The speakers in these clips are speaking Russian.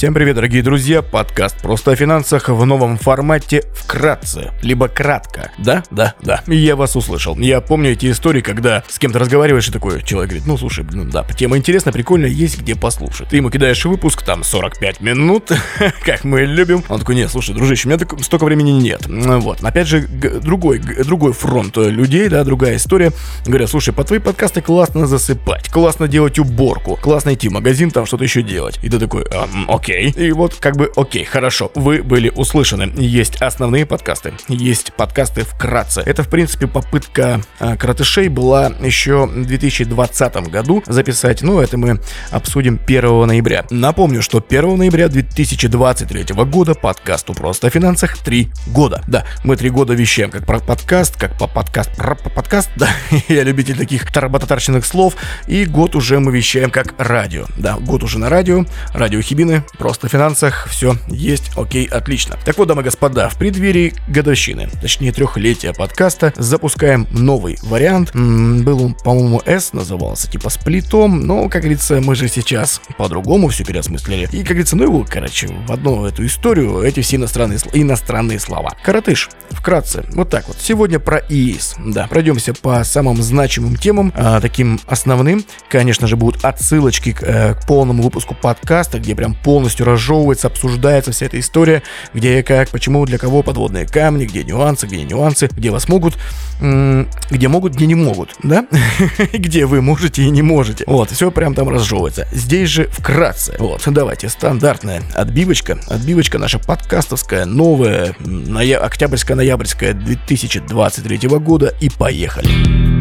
Всем привет, дорогие друзья! Подкаст «Просто о финансах» в новом формате вкратце, либо кратко. Да, да, да. Я вас услышал. Я помню эти истории, когда с кем-то разговариваешь и такой человек говорит, ну слушай, блин, да, тема интересная, прикольная, есть где послушать. Ты ему кидаешь выпуск, там 45 минут, как мы любим. Он такой, нет, слушай, дружище, у меня так, столько времени нет. Вот. Опять же, другой, другой фронт людей, да, другая история. Говорят, слушай, по твои подкасты классно засыпать, классно делать уборку, классно идти в магазин, там что-то еще делать. И ты такой, а, окей. И вот как бы окей, хорошо, вы были услышаны. Есть основные подкасты, есть подкасты вкратце. Это, в принципе, попытка а, Кратышей была еще в 2020 году записать. Ну, это мы обсудим 1 ноября. Напомню, что 1 ноября 2023 года подкасту «Просто о финансах» 3 года. Да, мы 3 года вещаем как про подкаст, как по подкаст, про подкаст, да, я любитель таких тарабататарщинных слов, и год уже мы вещаем как радио. Да, год уже на радио, радио Хибины, просто в финансах, все есть, окей, отлично. Так вот, дамы и господа, в преддверии годовщины, точнее трехлетия подкаста, запускаем новый вариант. М-м, был он, по-моему, S назывался, типа с плитом, но, как говорится, мы же сейчас по-другому все переосмыслили. И, как говорится, ну его, короче, в одну эту историю эти все иностранные, иностранные слова. Коротыш, вкратце, вот так вот. Сегодня про ИИС. Да, пройдемся по самым значимым темам, а, таким основным. Конечно же, будут отсылочки к, э, к полному выпуску подкаста, где прям полностью разжевывается, обсуждается вся эта история, где и как, почему, для кого подводные камни, где нюансы, где нюансы, где вас могут, где могут, где не могут, да? где вы можете и не можете. Вот, все прям там разжевывается. Здесь же вкратце. Вот, давайте, стандартная отбивочка. Отбивочка наша подкастовская, новая, ноя- октябрьская-ноябрьская 2023 года. И поехали.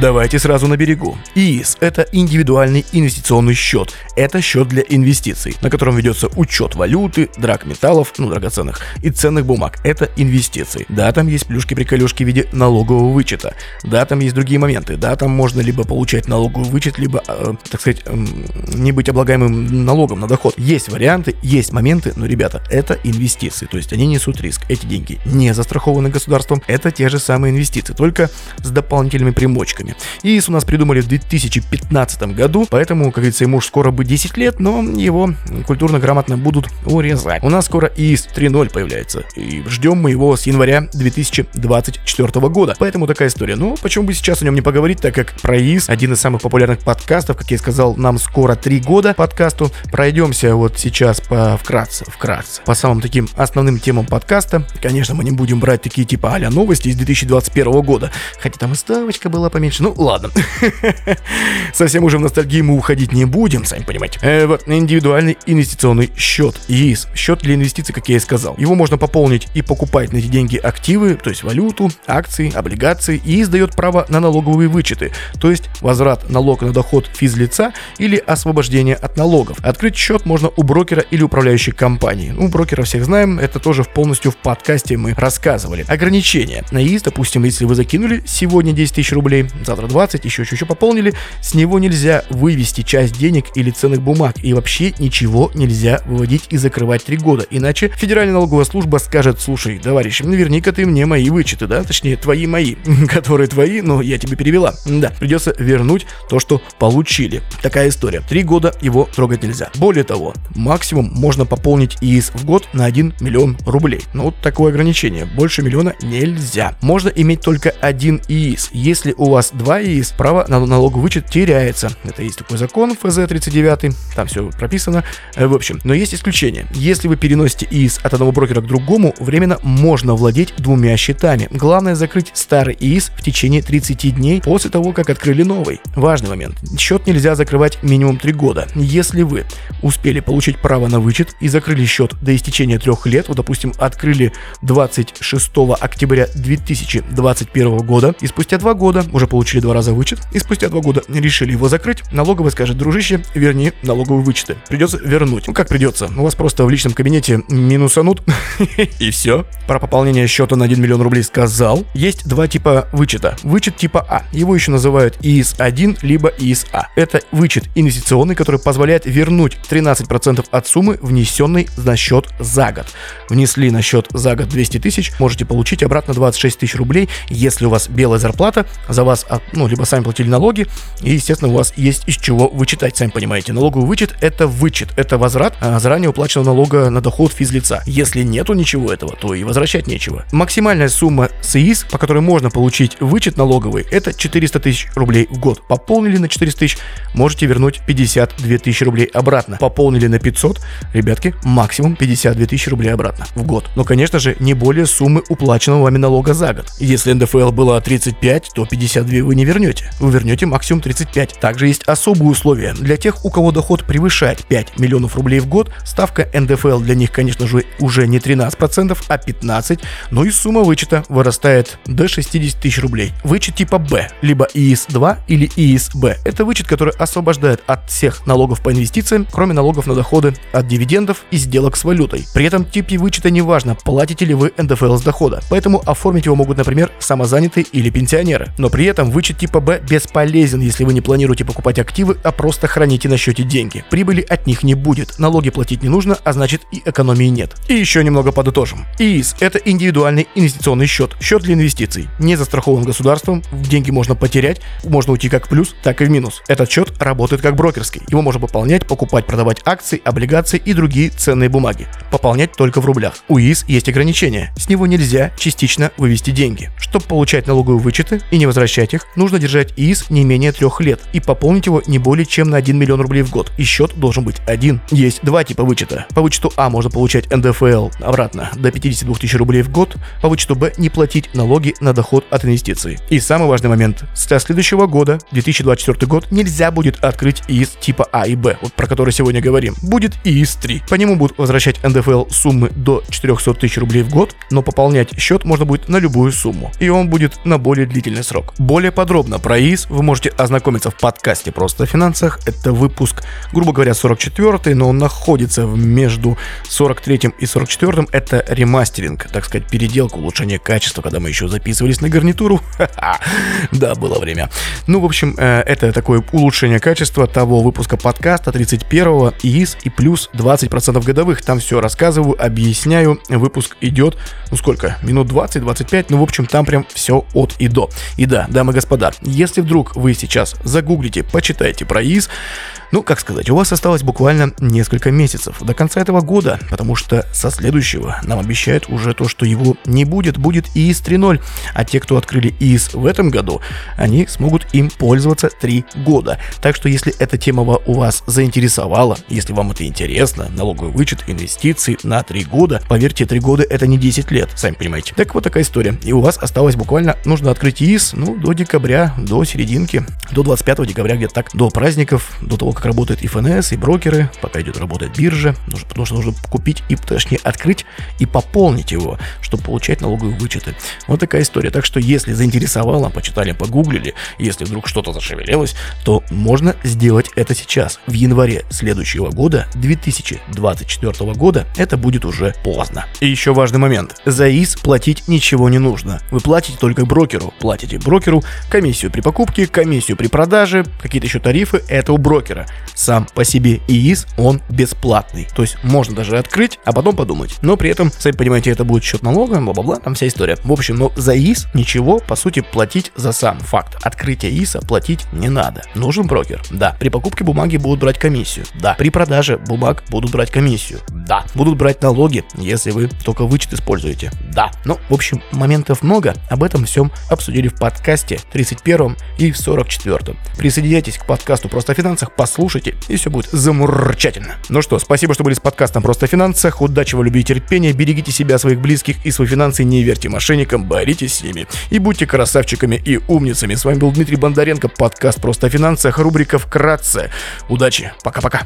Давайте сразу на берегу. ИИС – это индивидуальный инвестиционный счет. Это счет для инвестиций, на котором ведется учет валюты, драг металлов, ну, драгоценных, и ценных бумаг. Это инвестиции. Да, там есть плюшки-приколюшки в виде налогового вычета. Да, там есть другие моменты. Да, там можно либо получать налоговый вычет, либо, э, так сказать, э, не быть облагаемым налогом на доход. Есть варианты, есть моменты, но, ребята, это инвестиции. То есть они несут риск. Эти деньги не застрахованы государством. Это те же самые инвестиции, только с дополнительными примочками играми. ИИС у нас придумали в 2015 году, поэтому, как говорится, ему уж скоро бы 10 лет, но его культурно-грамотно будут урезать. У нас скоро ИИС 3.0 появляется, и ждем мы его с января 2024 года. Поэтому такая история. Ну, почему бы сейчас о нем не поговорить, так как про ИИС один из самых популярных подкастов, как я сказал, нам скоро 3 года подкасту. Пройдемся вот сейчас по вкратце, вкратце, по самым таким основным темам подкаста. Конечно, мы не будем брать такие типа а новости из 2021 года, хотя там и ставочка была поменьше, меньше. Ну, ладно. Совсем уже в ностальгии мы уходить не будем, сами понимаете. Э, вот, индивидуальный инвестиционный счет. ИИС. Счет для инвестиций, как я и сказал. Его можно пополнить и покупать на эти деньги активы, то есть валюту, акции, облигации, и издает право на налоговые вычеты, то есть возврат налога на доход физлица или освобождение от налогов. Открыть счет можно у брокера или управляющей компании. Ну, брокера всех знаем, это тоже полностью в подкасте мы рассказывали. Ограничения. На ИИС, допустим, если вы закинули сегодня 10 тысяч рублей, завтра 20, еще чуть-чуть пополнили, с него нельзя вывести часть денег или ценных бумаг, и вообще ничего нельзя выводить и закрывать 3 года, иначе Федеральная налоговая служба скажет, слушай, товарищ, наверняка ты мне мои вычеты, да, точнее, твои мои, которые твои, но я тебе перевела. Да, придется вернуть то, что получили. Такая история. Три года его трогать нельзя. Более того, максимум можно пополнить ИИС в год на 1 миллион рублей. Ну, вот такое ограничение. Больше миллиона нельзя. Можно иметь только один ИИС. Если у вас 2 ИИС, право на налоговый вычет теряется. Это есть такой закон ФЗ-39, там все прописано. Э, в общем, но есть исключение. Если вы переносите ИИС от одного брокера к другому, временно можно владеть двумя счетами. Главное закрыть старый ИИС в течение 30 дней после того, как открыли новый. Важный момент. Счет нельзя закрывать минимум 3 года. Если вы успели получить право на вычет и закрыли счет до истечения трех лет, вот, допустим, открыли 26 октября 2021 года, и спустя два года уже получили два раза вычет, и спустя два года решили его закрыть, налоговая скажет, дружище, верни налоговые вычеты. Придется вернуть. Ну как придется? У вас просто в личном кабинете минусанут, и все. Про пополнение счета на 1 миллион рублей сказал. Есть два типа вычета. Вычет типа А. Его еще называют ИИС-1 либо ИИС-А. Это вычет инвестиционный, который позволяет вернуть 13% от суммы, внесенной на счет за год. Внесли на счет за год 200 тысяч, можете получить обратно 26 тысяч рублей, если у вас белая зарплата, за вас, ну, либо сами платили налоги, и, естественно, у вас есть из чего вычитать, сами понимаете. Налоговый вычет – это вычет, это возврат а, заранее уплаченного налога на доход физлица. Если нету ничего этого, то и возвращать нечего. Максимальная сумма СИИС, по которой можно получить вычет налоговый, это 400 тысяч рублей в год. Пополнили на 400 тысяч, можете вернуть 52 тысячи рублей обратно. Пополнили на 500, ребятки, максимум 52 тысячи рублей обратно в год. Но, конечно же, не более суммы уплаченного вами налога за год. Если НДФЛ было 35, то 52 вы не вернете. Вы вернете максимум 35. Также есть особые условия. Для тех, у кого доход превышает 5 миллионов рублей в год, ставка НДФЛ для них, конечно же, уже не 13%, а 15%, но и сумма вычета вырастает до 60 тысяч рублей. Вычет типа Б, либо ИИС-2 или ИИС-Б. Это вычет, который освобождает от всех налогов по инвестициям, кроме налогов на доходы от дивидендов и сделок с валютой. При этом типе вычета не важно, платите ли вы НДФЛ с дохода, поэтому оформить его могут, например, самозанятые или пенсионеры. Но при этом вычет типа Б бесполезен, если вы не планируете покупать активы, а просто храните на счете деньги. Прибыли от них не будет, налоги платить не нужно, а значит и экономии нет. И еще немного подытожим. ИИС – это индивидуальный инвестиционный счет, счет для инвестиций. Не застрахован государством, деньги можно потерять, можно уйти как в плюс, так и в минус. Этот счет работает как брокерский. Его можно пополнять, покупать, продавать акции, облигации и другие ценные бумаги. Пополнять только в рублях. У ИИС есть ограничения. С него нельзя частично вывести деньги. Чтобы получать налоговые вычеты и не возвращать их, нужно держать ИИС не менее трех лет и пополнить его не более чем на 1 миллион рублей в год. И счет должен быть один. Есть два типа вычета. По вычету А можно получать НДФЛ обратно до 52 тысяч рублей в год, по вычету Б не платить налоги на доход от инвестиций. И самый важный момент. С следующего года, 2024 год, нельзя будет открыть ИИС типа А и Б, вот про который сегодня говорим. Будет ИИС-3. По нему будут возвращать НДФЛ суммы до 400 тысяч рублей в год, но пополнять счет можно будет на любую сумму. И он будет на более длительный срок. Более подробно про ИИС вы можете ознакомиться в подкасте «Просто о финансах». Это выпуск, грубо говоря, 44 но он находится между 43 и 44 Это ремастеринг, так сказать, переделка, улучшение качества, когда мы еще записывались на гарнитуру. Да, было время. Ну, в общем, э, это такое улучшение качества того выпуска подкаста 31-го ИИС и плюс 20% годовых. Там все рассказываю, объясняю. Выпуск идет, ну сколько, минут 20-25, ну, в общем, там прям все от и до. И да, дамы господа, если вдруг вы сейчас загуглите, почитайте про ИИС, ну, как сказать, у вас осталось буквально несколько месяцев до конца этого года, потому что со следующего нам обещают уже то, что его не будет, будет ИИС 3.0, а те, кто открыли ИИС в этом году, они смогут им пользоваться 3 года. Так что если эта тема у вас заинтересовала, если вам это интересно, налоговый вычет, инвестиции на 3 года, поверьте, 3 года это не 10 лет, сами понимаете. Так вот такая история. И у вас осталось буквально, нужно открыть ИИС, ну, до декабря, до серединки, до 25 декабря где-то так, до праздников, до того, как работает и ФНС, и брокеры, пока идет работает биржа, потому что нужно купить и, точнее, открыть и пополнить его, чтобы получать налоговые вычеты. Вот такая история. Так что, если заинтересовало, почитали, погуглили, если вдруг что-то зашевелилось, то можно сделать это сейчас. В январе следующего года, 2024 года, это будет уже поздно. И еще важный момент. За ИС платить ничего не нужно. Вы платите только брокеру. Платите брокеру комиссию при покупке, комиссию при продаже, какие-то еще тарифы, это у брокера. Сам по себе ИИС, он бесплатный. То есть можно даже открыть, а потом подумать. Но при этом, сами понимаете, это будет счет налога, бла-бла-бла, там вся история. В общем, но за ИИС ничего, по сути, платить за сам факт. Открытия ИИСа платить не надо. Нужен брокер? Да. При покупке бумаги будут брать комиссию? Да. При продаже бумаг будут брать комиссию? Да. Будут брать налоги, если вы только вычет используете? Да. Ну, в общем, моментов много. Об этом всем обсудили в подкасте 31 и в 44. Присоединяйтесь к подкасту «Просто о финансах», послушайте, и все будет замурчательно. Ну что, спасибо, что были с подкастом «Просто о финансах». Удачи вам, любви и терпения. Берегите себя, своих близких и свои финансы. Не верьте мошенникам, боритесь с ними. И будьте красавчиками и умницами. С вами был Дмитрий Бондаренко, подкаст «Просто о финансах», рубрика «Вкратце». Удачи, пока-пока.